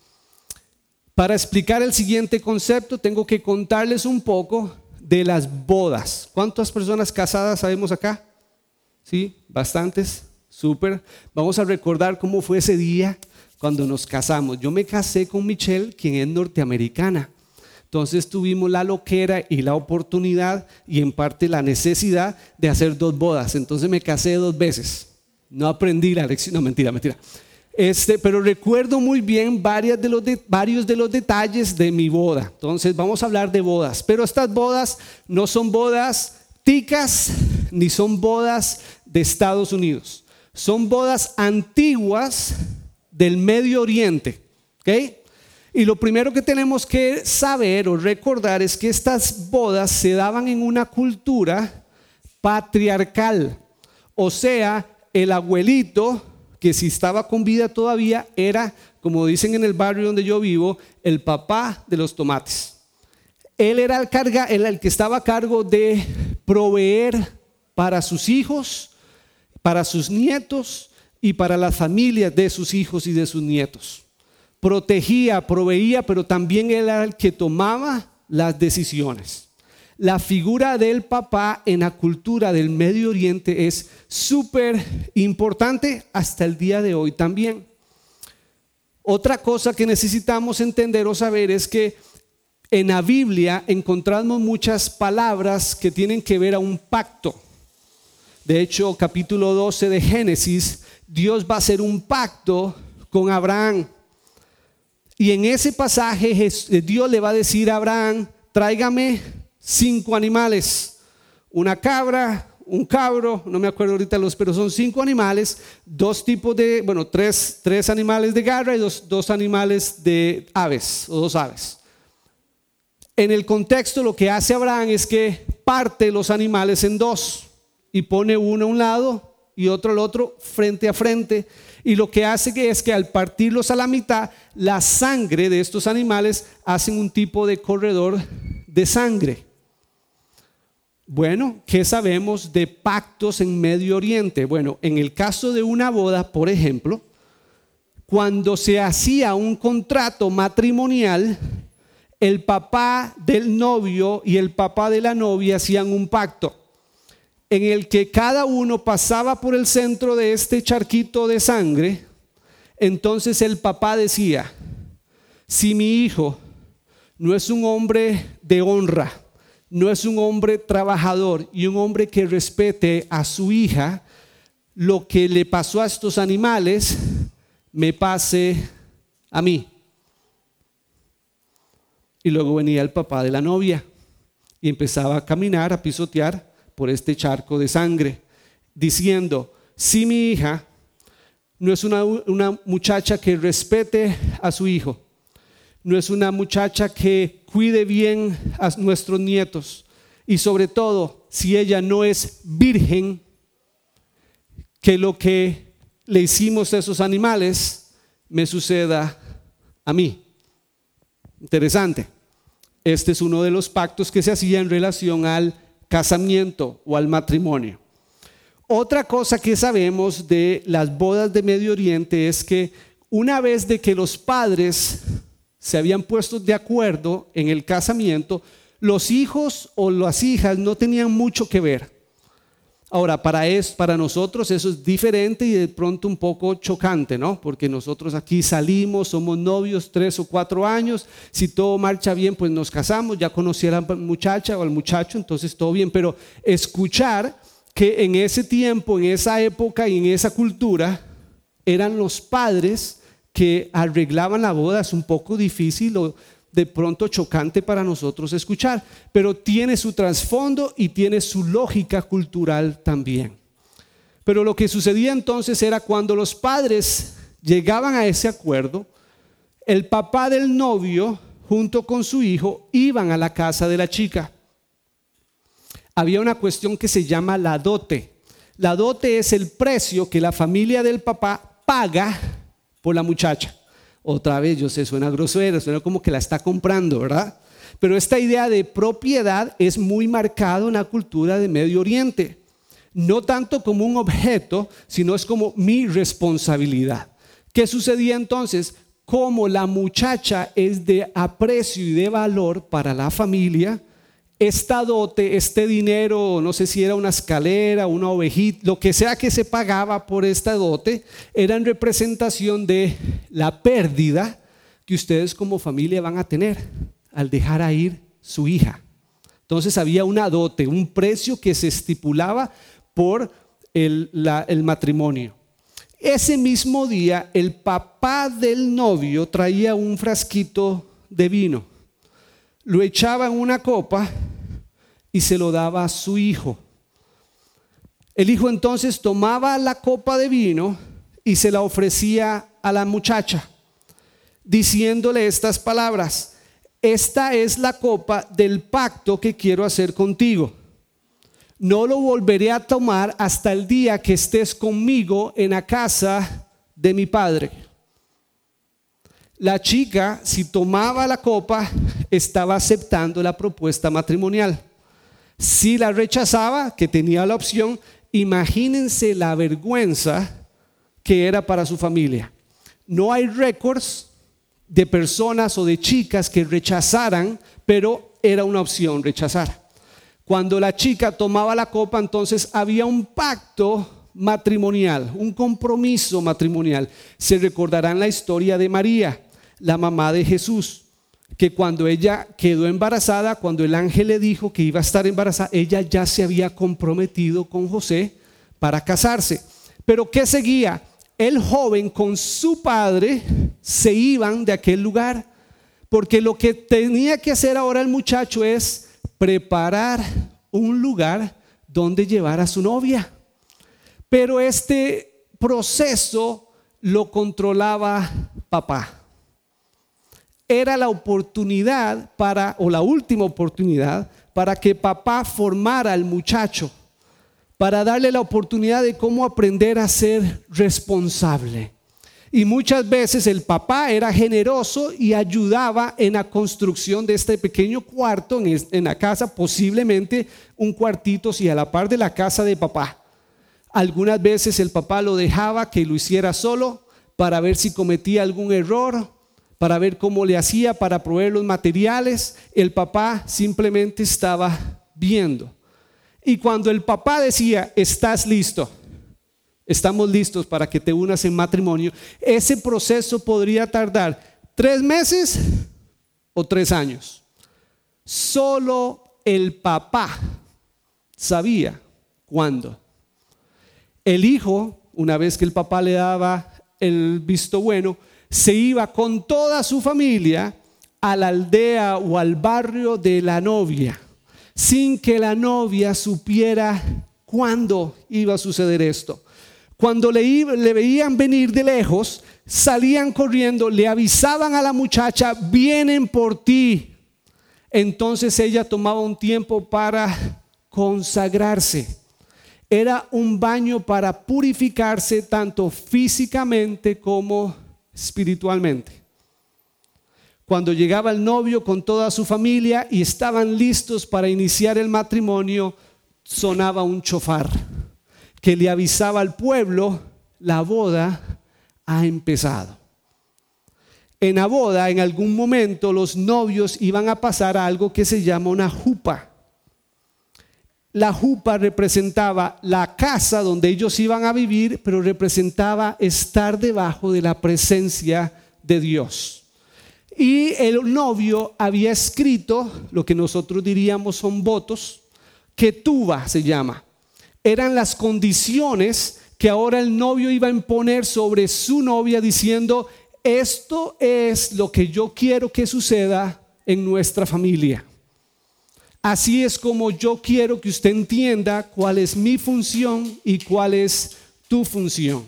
Speaker 1: Para explicar el siguiente concepto, tengo que contarles un poco de las bodas. ¿Cuántas personas casadas sabemos acá? ¿Sí? ¿Bastantes? Súper. Vamos a recordar cómo fue ese día cuando nos casamos. Yo me casé con Michelle, quien es norteamericana. Entonces tuvimos la loquera y la oportunidad y en parte la necesidad de hacer dos bodas. Entonces me casé dos veces. No aprendí la lección, no mentira, mentira. Este, pero recuerdo muy bien varias de los varios de los detalles de mi boda. Entonces vamos a hablar de bodas, pero estas bodas no son bodas ticas ni son bodas de Estados Unidos. Son bodas antiguas del Medio Oriente. Y lo primero que tenemos que saber o recordar es que estas bodas se daban en una cultura patriarcal. O sea, el abuelito que si estaba con vida todavía era, como dicen en el barrio donde yo vivo, el papá de los tomates. Él era el, carga, el que estaba a cargo de proveer para sus hijos, para sus nietos, y para las familias de sus hijos y de sus nietos. Protegía, proveía, pero también era el que tomaba las decisiones. La figura del papá en la cultura del Medio Oriente es súper importante hasta el día de hoy también. Otra cosa que necesitamos entender o saber es que en la Biblia encontramos muchas palabras que tienen que ver a un pacto. De hecho, capítulo 12 de Génesis, Dios va a hacer un pacto con Abraham. Y en ese pasaje Dios le va a decir a Abraham, tráigame cinco animales, una cabra, un cabro, no me acuerdo ahorita los, pero son cinco animales, dos tipos de, bueno, tres, tres animales de garra y dos, dos animales de aves o dos aves. En el contexto lo que hace Abraham es que parte los animales en dos y pone uno a un lado y otro al otro frente a frente. Y lo que hace es que al partirlos a la mitad, la sangre de estos animales hacen un tipo de corredor de sangre. Bueno, ¿qué sabemos de pactos en Medio Oriente? Bueno, en el caso de una boda, por ejemplo, cuando se hacía un contrato matrimonial, el papá del novio y el papá de la novia hacían un pacto en el que cada uno pasaba por el centro de este charquito de sangre. Entonces el papá decía, si mi hijo no es un hombre de honra, no es un hombre trabajador y un hombre que respete a su hija, lo que le pasó a estos animales me pase a mí. Y luego venía el papá de la novia y empezaba a caminar, a pisotear por este charco de sangre, diciendo, si mi hija no es una, una muchacha que respete a su hijo, no es una muchacha que cuide bien a nuestros nietos y sobre todo si ella no es virgen, que lo que le hicimos a esos animales me suceda a mí. Interesante. Este es uno de los pactos que se hacía en relación al casamiento o al matrimonio. Otra cosa que sabemos de las bodas de Medio Oriente es que una vez de que los padres se habían puesto de acuerdo en el casamiento, los hijos o las hijas no tenían mucho que ver. Ahora, para, es, para nosotros eso es diferente y de pronto un poco chocante, ¿no? Porque nosotros aquí salimos, somos novios tres o cuatro años, si todo marcha bien, pues nos casamos, ya conocí a la muchacha o al muchacho, entonces todo bien, pero escuchar que en ese tiempo, en esa época y en esa cultura, eran los padres que arreglaban la boda es un poco difícil o de pronto chocante para nosotros escuchar, pero tiene su trasfondo y tiene su lógica cultural también. Pero lo que sucedía entonces era cuando los padres llegaban a ese acuerdo, el papá del novio junto con su hijo iban a la casa de la chica. Había una cuestión que se llama la dote. La dote es el precio que la familia del papá paga por la muchacha. Otra vez, yo sé, suena grosera, suena como que la está comprando, ¿verdad? Pero esta idea de propiedad es muy marcada en la cultura de Medio Oriente. No tanto como un objeto, sino es como mi responsabilidad. ¿Qué sucedía entonces? Como la muchacha es de aprecio y de valor para la familia, esta dote, este dinero, no sé si era una escalera, una ovejita, lo que sea que se pagaba por esta dote, era en representación de la pérdida que ustedes como familia van a tener al dejar a ir su hija. Entonces había una dote, un precio que se estipulaba por el, el matrimonio. Ese mismo día el papá del novio traía un frasquito de vino lo echaba en una copa y se lo daba a su hijo. El hijo entonces tomaba la copa de vino y se la ofrecía a la muchacha, diciéndole estas palabras, esta es la copa del pacto que quiero hacer contigo. No lo volveré a tomar hasta el día que estés conmigo en la casa de mi padre. La chica, si tomaba la copa, estaba aceptando la propuesta matrimonial. Si la rechazaba, que tenía la opción, imagínense la vergüenza que era para su familia. No hay récords de personas o de chicas que rechazaran, pero era una opción rechazar. Cuando la chica tomaba la copa, entonces había un pacto matrimonial, un compromiso matrimonial. Se recordarán la historia de María, la mamá de Jesús, que cuando ella quedó embarazada, cuando el ángel le dijo que iba a estar embarazada, ella ya se había comprometido con José para casarse. Pero ¿qué seguía? El joven con su padre se iban de aquel lugar, porque lo que tenía que hacer ahora el muchacho es preparar un lugar donde llevar a su novia. Pero este proceso lo controlaba papá. Era la oportunidad para, o la última oportunidad, para que papá formara al muchacho, para darle la oportunidad de cómo aprender a ser responsable. Y muchas veces el papá era generoso y ayudaba en la construcción de este pequeño cuarto en, la casa, posiblemente un cuartito, si a la par de la casa de papá. Algunas veces el papá lo dejaba que lo hiciera solo para ver si cometía algún error, para ver cómo le hacía para proveer los materiales. El papá simplemente estaba viendo. Y cuando el papá decía, estás listo, estamos listos para que te unas en matrimonio, ese proceso podría tardar tres meses o tres años. Solo el papá sabía cuándo. El hijo, una vez que el papá le daba el visto bueno, se iba con toda su familia a la aldea o al barrio de la novia, sin que la novia supiera cuándo iba a suceder esto. Cuando le, le, veían venir de lejos, salían corriendo, le avisaban a la muchacha, vienen por ti. Entonces ella tomaba un tiempo para consagrarse era un baño para purificarse tanto físicamente como espiritualmente. Cuando llegaba el novio con toda su familia y estaban listos para iniciar el matrimonio, sonaba un chofar que le avisaba al pueblo, la boda ha empezado. En la boda, en algún momento, los novios iban a pasar algo que se llama una jupa la jupa representaba la casa donde ellos iban a vivir, pero representaba estar debajo de la presencia de Dios. Y el novio había escrito lo que nosotros diríamos son votos, que tuba se llama. Eran las condiciones que ahora el novio iba a imponer sobre su novia diciendo, esto es lo que yo quiero que suceda en nuestra familia. Así es como yo quiero que usted entienda cuál es mi función y cuál es tu función.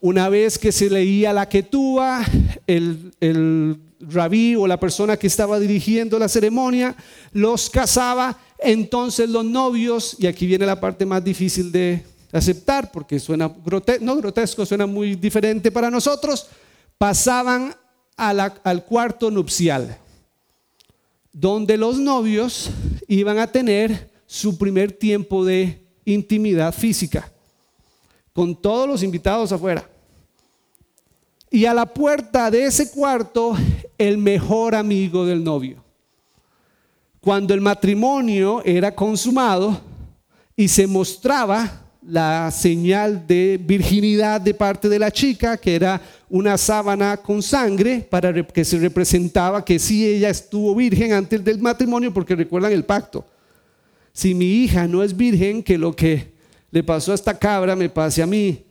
Speaker 1: Una vez que se leía la quetúa, el, el rabí o la persona que estaba dirigiendo la ceremonia los casaba, entonces los novios, y aquí viene la parte más difícil de aceptar porque suena grotesco, no grotesco, suena muy diferente para nosotros, pasaban al cuarto nupcial donde los novios iban a tener su primer tiempo de intimidad física, con todos los invitados afuera. Y a la puerta de ese cuarto, el mejor amigo del novio. Cuando el matrimonio era consumado y se mostraba la señal de virginidad de parte de la chica, que era una sábana con sangre, para que se representaba que sí ella estuvo virgen antes del matrimonio, porque recuerdan el pacto. Si mi hija no es virgen, que lo que le pasó a esta cabra me pase a mí.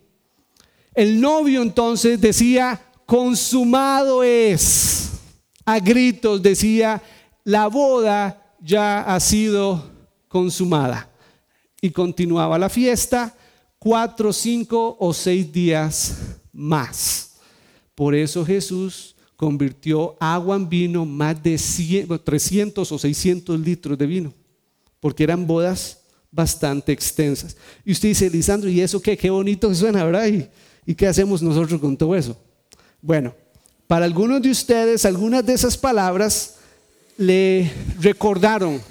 Speaker 1: El novio entonces decía, consumado es. A gritos decía, la boda ya ha sido consumada y continuaba la fiesta cuatro, cinco o seis días más. Por eso Jesús convirtió agua en vino más de 300 o 600 litros de vino, porque eran bodas bastante extensas. Y usted dice, Lisandro, ¿y eso qué? Qué bonito suena, ¿verdad? ¿Y, ¿Y qué hacemos nosotros con todo eso? Bueno, para algunos de ustedes, algunas de esas palabras le recordaron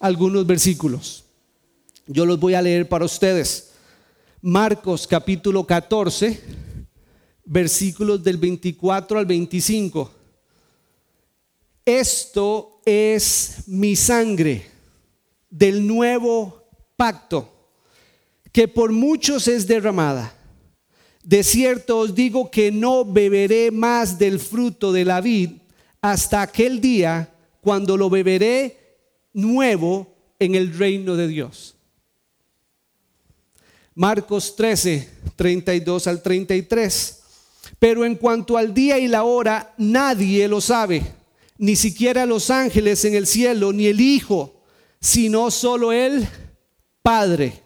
Speaker 1: algunos versículos. Yo los voy a leer para ustedes. Marcos capítulo 14, versículos del 24 al 25. Esto es mi sangre del nuevo pacto, que por muchos es derramada. De cierto os digo que no beberé más del fruto de la vid hasta aquel día cuando lo beberé nuevo en el reino de Dios. Marcos 13, 32 al 33. Pero en cuanto al día y la hora, nadie lo sabe, ni siquiera los ángeles en el cielo, ni el Hijo, sino solo el Padre.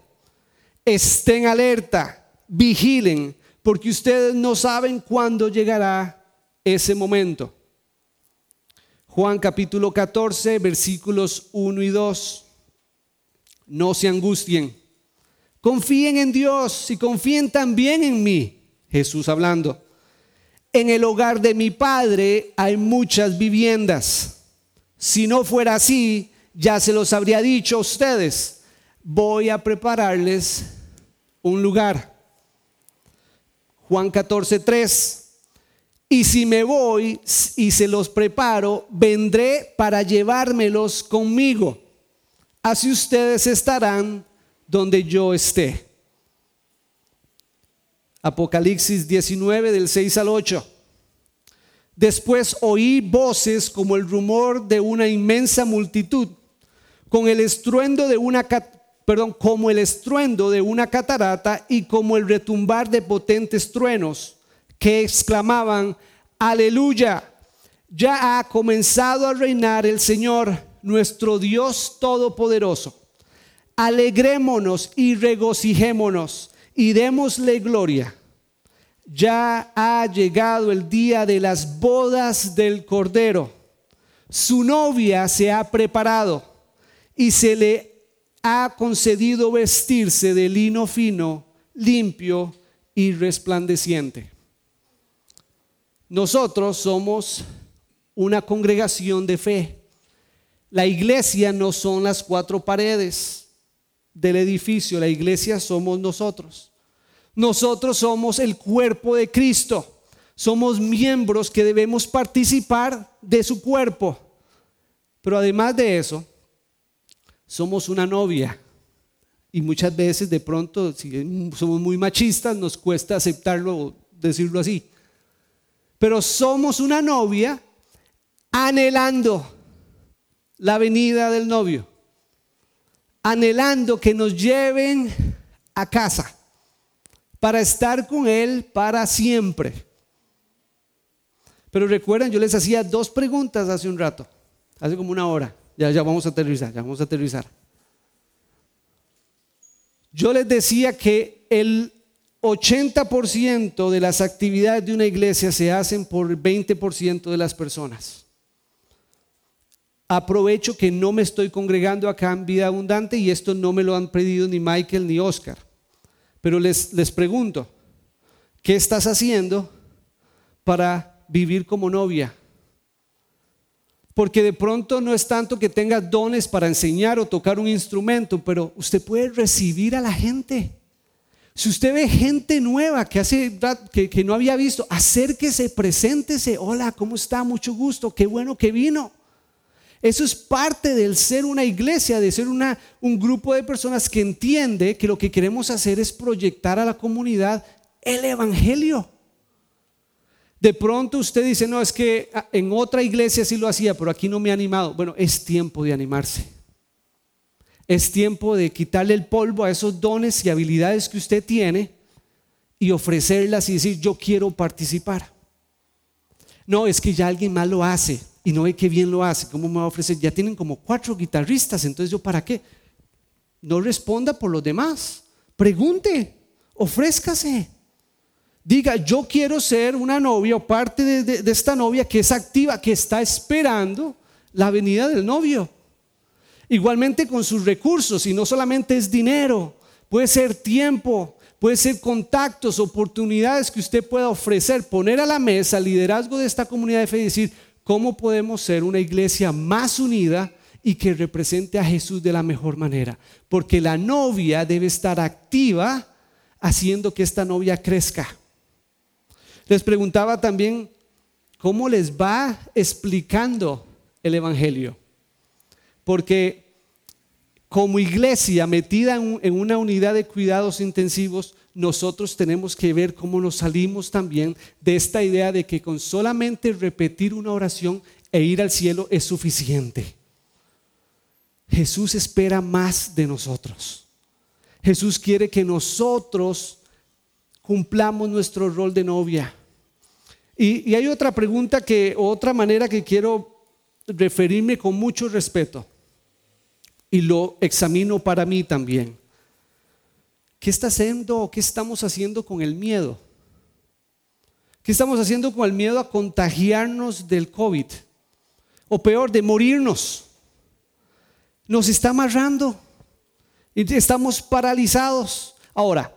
Speaker 1: Estén alerta, vigilen, porque ustedes no saben cuándo llegará ese momento. Juan capítulo 14, versículos 1 y 2. No se angustien. Confíen en Dios y confíen también en mí. Jesús hablando. En el hogar de mi Padre hay muchas viviendas. Si no fuera así, ya se los habría dicho a ustedes. Voy a prepararles un lugar. Juan 14, 3. Y si me voy y se los preparo, vendré para llevármelos conmigo. Así ustedes estarán donde yo esté. Apocalipsis 19 del 6 al 8. Después oí voces como el rumor de una inmensa multitud, con el estruendo de una perdón, como el estruendo de una catarata y como el retumbar de potentes truenos que exclamaban, aleluya, ya ha comenzado a reinar el Señor, nuestro Dios Todopoderoso. Alegrémonos y regocijémonos y démosle gloria. Ya ha llegado el día de las bodas del Cordero. Su novia se ha preparado y se le ha concedido vestirse de lino fino, limpio y resplandeciente. Nosotros somos una congregación de fe. La iglesia no son las cuatro paredes del edificio, la iglesia somos nosotros. Nosotros somos el cuerpo de Cristo. Somos miembros que debemos participar de su cuerpo. Pero además de eso, somos una novia. Y muchas veces de pronto, si somos muy machistas, nos cuesta aceptarlo, decirlo así pero somos una novia anhelando la venida del novio, anhelando que nos lleven a casa para estar con él para siempre. Pero recuerden, yo les hacía dos preguntas hace un rato, hace como una hora. Ya, ya vamos a aterrizar, ya vamos a aterrizar. Yo les decía que el 80% de las actividades de una iglesia se hacen por 20% de las personas. Aprovecho que no me estoy congregando acá en vida abundante y esto no me lo han pedido ni Michael ni Oscar. Pero les, les pregunto, ¿qué estás haciendo para vivir como novia? Porque de pronto no es tanto que tengas dones para enseñar o tocar un instrumento, pero usted puede recibir a la gente. Si usted ve gente nueva que hace que, que no había visto, acérquese, preséntese. Hola, ¿cómo está? Mucho gusto, qué bueno que vino. Eso es parte del ser una iglesia, de ser una, un grupo de personas que entiende que lo que queremos hacer es proyectar a la comunidad el Evangelio. De pronto usted dice, no, es que ah, en otra iglesia sí lo hacía, pero aquí no me ha animado. Bueno, es tiempo de animarse. Es tiempo de quitarle el polvo a esos dones y habilidades que usted tiene y ofrecerlas y decir, yo quiero participar. No, es que ya alguien más lo hace y no ve que bien lo hace. ¿Cómo me va a ofrecer? Ya tienen como cuatro guitarristas, entonces yo para qué? No responda por los demás. Pregunte, ofrézcase. Diga, yo quiero ser una novia o parte de, esta novia que es activa, que está esperando la venida del novio. Igualmente con sus recursos, y no solamente es dinero, puede ser tiempo, puede ser contactos, oportunidades que usted pueda ofrecer, poner a la mesa liderazgo de esta comunidad de fe y decir, ¿cómo podemos ser una iglesia más unida y que represente a Jesús de la mejor manera? Porque la novia debe estar activa haciendo que esta novia crezca. Les preguntaba también cómo les va explicando el Evangelio. Porque como iglesia metida en una unidad de cuidados intensivos, nosotros tenemos que ver cómo nos salimos también de esta idea de que con solamente repetir una oración e ir al cielo es suficiente. Jesús espera más de nosotros. Jesús quiere que nosotros cumplamos nuestro rol de novia. Y, hay otra pregunta que, otra manera que quiero referirme con mucho respeto. Y lo examino para mí también. ¿Qué está haciendo o qué estamos haciendo con el miedo? ¿Qué estamos haciendo con el miedo a contagiarnos del COVID? O peor, de morirnos. Nos está amarrando. Y estamos paralizados. Ahora,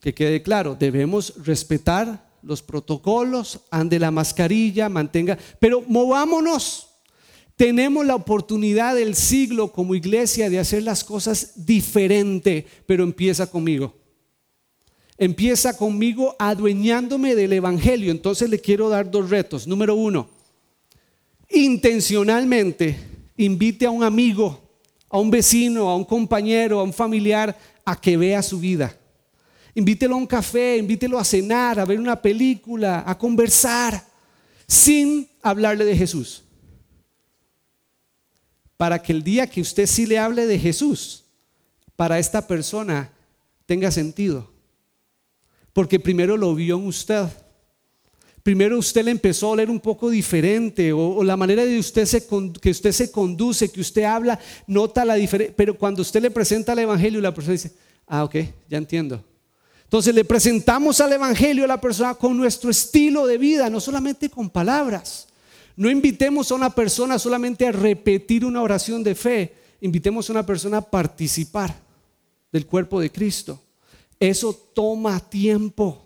Speaker 1: que quede claro, debemos respetar los protocolos, ande la mascarilla, mantenga, pero movámonos. Tenemos la oportunidad del siglo como iglesia de hacer las cosas diferente, pero empieza conmigo. Empieza conmigo adueñándome del Evangelio. Entonces le quiero dar dos retos. Número uno, intencionalmente invite a un amigo, a un vecino, a un compañero, a un familiar a que vea su vida. Invítelo a un café, invítelo a cenar, a ver una película, a conversar, sin hablarle de Jesús. Para que el día que usted sí le hable de Jesús, para esta persona tenga sentido. Porque primero lo vio en usted. Primero usted le empezó a oler un poco diferente o, la manera de usted que usted se conduce, que usted habla, nota la diferencia. Pero cuando usted le presenta el Evangelio, la persona dice, ah, ok, ya entiendo. Entonces le presentamos al Evangelio a la persona con nuestro estilo de vida, no solamente con palabras. No invitemos a una persona solamente a repetir una oración de fe, invitemos a una persona a participar del cuerpo de Cristo. Eso toma tiempo.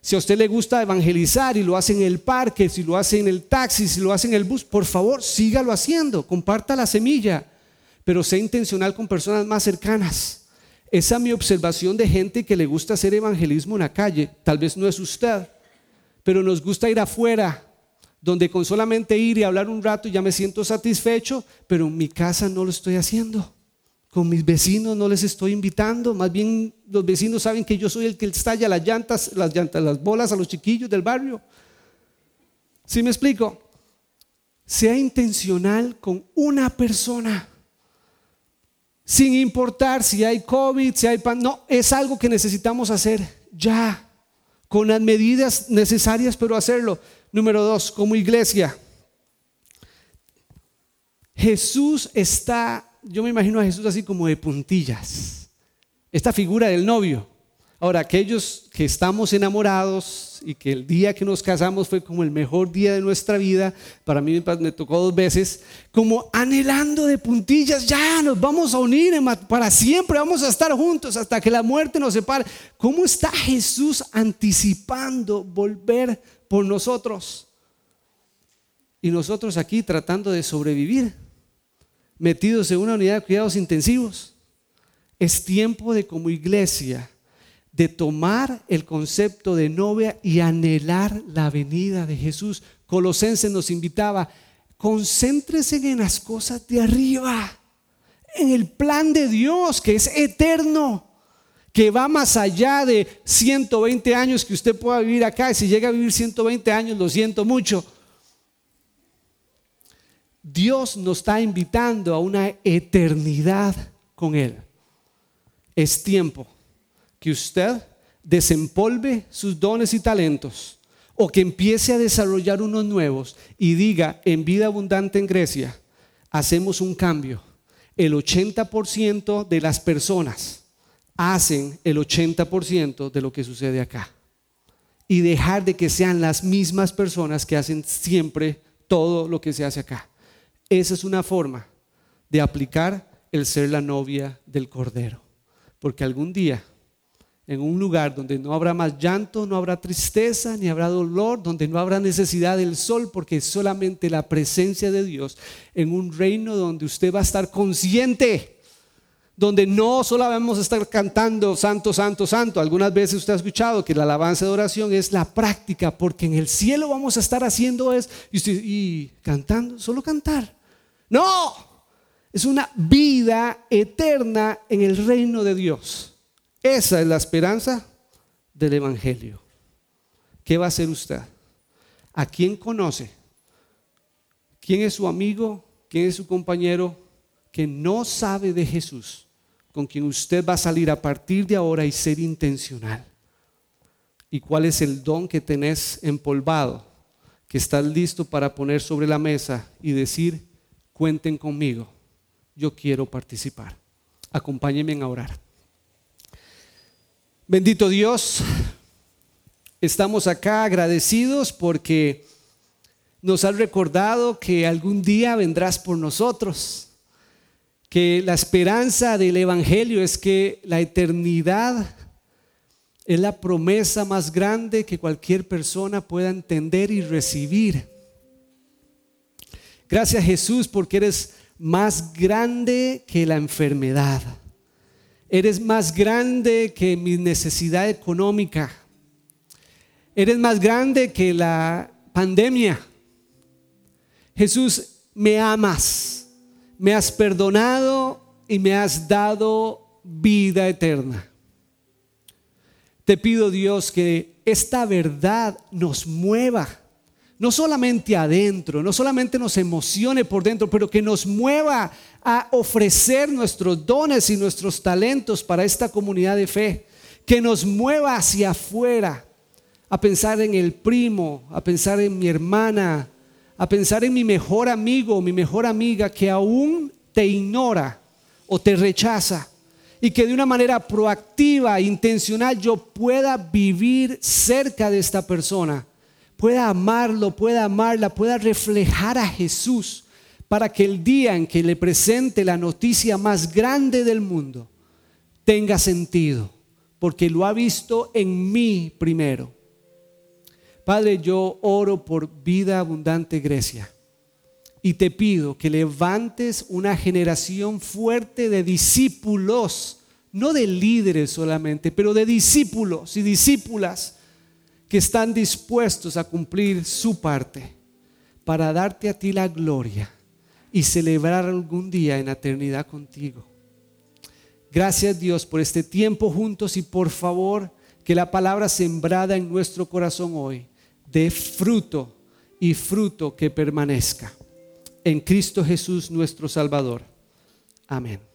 Speaker 1: Si a usted le gusta evangelizar y lo hace en el parque, si lo hace en el taxi, si lo hace en el bus, por favor, sígalo haciendo, comparta la semilla, pero sea intencional con personas más cercanas. Esa es mi observación de gente que le gusta hacer evangelismo en la calle. Tal vez no es usted, pero nos gusta ir afuera, donde con solamente ir y hablar un rato ya me siento satisfecho, pero en mi casa no lo estoy haciendo. Con mis vecinos no les estoy invitando, más bien los vecinos saben que yo soy el que estalla las llantas, las llantas, las bolas a los chiquillos del barrio. ¿Sí me explico? Sea intencional con una persona sin importar si hay COVID, si hay pan, no, es algo que necesitamos hacer ya, con las medidas necesarias, pero hacerlo. Número dos, como iglesia, Jesús está, yo me imagino a Jesús así como de puntillas, esta figura del novio. Ahora, aquellos que estamos enamorados y que el día que nos casamos fue como el mejor día de nuestra vida, para mí me tocó dos veces, como anhelando de puntillas, ya nos vamos a unir para siempre, vamos a estar juntos hasta que la muerte nos separe. ¿Cómo está Jesús anticipando volver por nosotros? Y nosotros aquí tratando de sobrevivir, metidos en una unidad de cuidados intensivos. Es tiempo de como iglesia de tomar el concepto de novia y anhelar la venida de Jesús. Colosenses nos invitaba, concéntrese en las cosas de arriba, en el plan de Dios que es eterno, que va más allá de 120 años que usted pueda vivir acá. Y si llega a vivir 120 años, lo siento mucho. Dios nos está invitando a una eternidad con Él. Es tiempo que usted desempolve sus dones y talentos o que empiece a desarrollar unos nuevos y diga en vida abundante en Grecia, hacemos un cambio. El 80% de las personas hacen el 80% de lo que sucede acá. Y dejar de que sean las mismas personas que hacen siempre todo lo que se hace acá. Esa es una forma de aplicar el ser la novia del Cordero. Porque algún día en un lugar donde no habrá más llanto, no habrá tristeza, ni habrá dolor, donde no habrá necesidad del sol, porque es solamente la presencia de Dios en un reino donde usted va a estar consciente donde no solo vamos a estar cantando santo, santo, santo. Algunas veces usted ha escuchado que la alabanza de oración es la práctica, porque en el cielo vamos a estar haciendo eso y, y cantando, solo cantar. No, es una vida eterna en el reino de Dios. Esa es la esperanza del Evangelio. ¿Qué va a hacer usted? ¿A quién conoce? ¿Quién es su amigo? ¿Quién es su compañero que no sabe de Jesús? Con quien usted va a salir a partir de ahora y ser intencional. ¿Y cuál es el don que tenés empolvado, que estás listo para poner sobre la mesa y decir, cuenten conmigo, yo quiero participar? Acompáñenme a orar. Bendito Dios, estamos acá agradecidos porque nos has recordado que algún día vendrás por nosotros que la esperanza del Evangelio es que la eternidad es la promesa más grande que cualquier persona pueda entender y recibir. Gracias Jesús porque eres más grande que la enfermedad. Eres más grande que mi necesidad económica. Eres más grande que la pandemia. Jesús, me amas me has perdonado y me has dado vida eterna. Te pido Dios que esta verdad nos mueva, no solamente adentro, no solamente nos emocione por dentro, pero que nos mueva a ofrecer nuestros dones y nuestros talentos para esta comunidad de fe, que nos mueva hacia afuera, a pensar en el primo, a pensar en mi hermana, a pensar en mi mejor amigo o mi mejor amiga que aún te ignora o te rechaza y que de una manera proactiva, intencional, yo pueda vivir cerca de esta persona, pueda amarlo, pueda amarla, pueda reflejar a Jesús para que el día en que le presente la noticia más grande del mundo tenga sentido, porque lo ha visto en mí primero. Padre, yo oro por vida abundante Grecia y te pido que levantes una generación fuerte de discípulos, no de líderes solamente, pero de discípulos y discípulas que están dispuestos a cumplir su parte para darte a ti la gloria y celebrar algún día en eternidad contigo. Gracias Dios por este tiempo juntos y por favor que la palabra sembrada en nuestro corazón hoy de fruto y fruto que permanezca. En Cristo Jesús nuestro Salvador. Amén.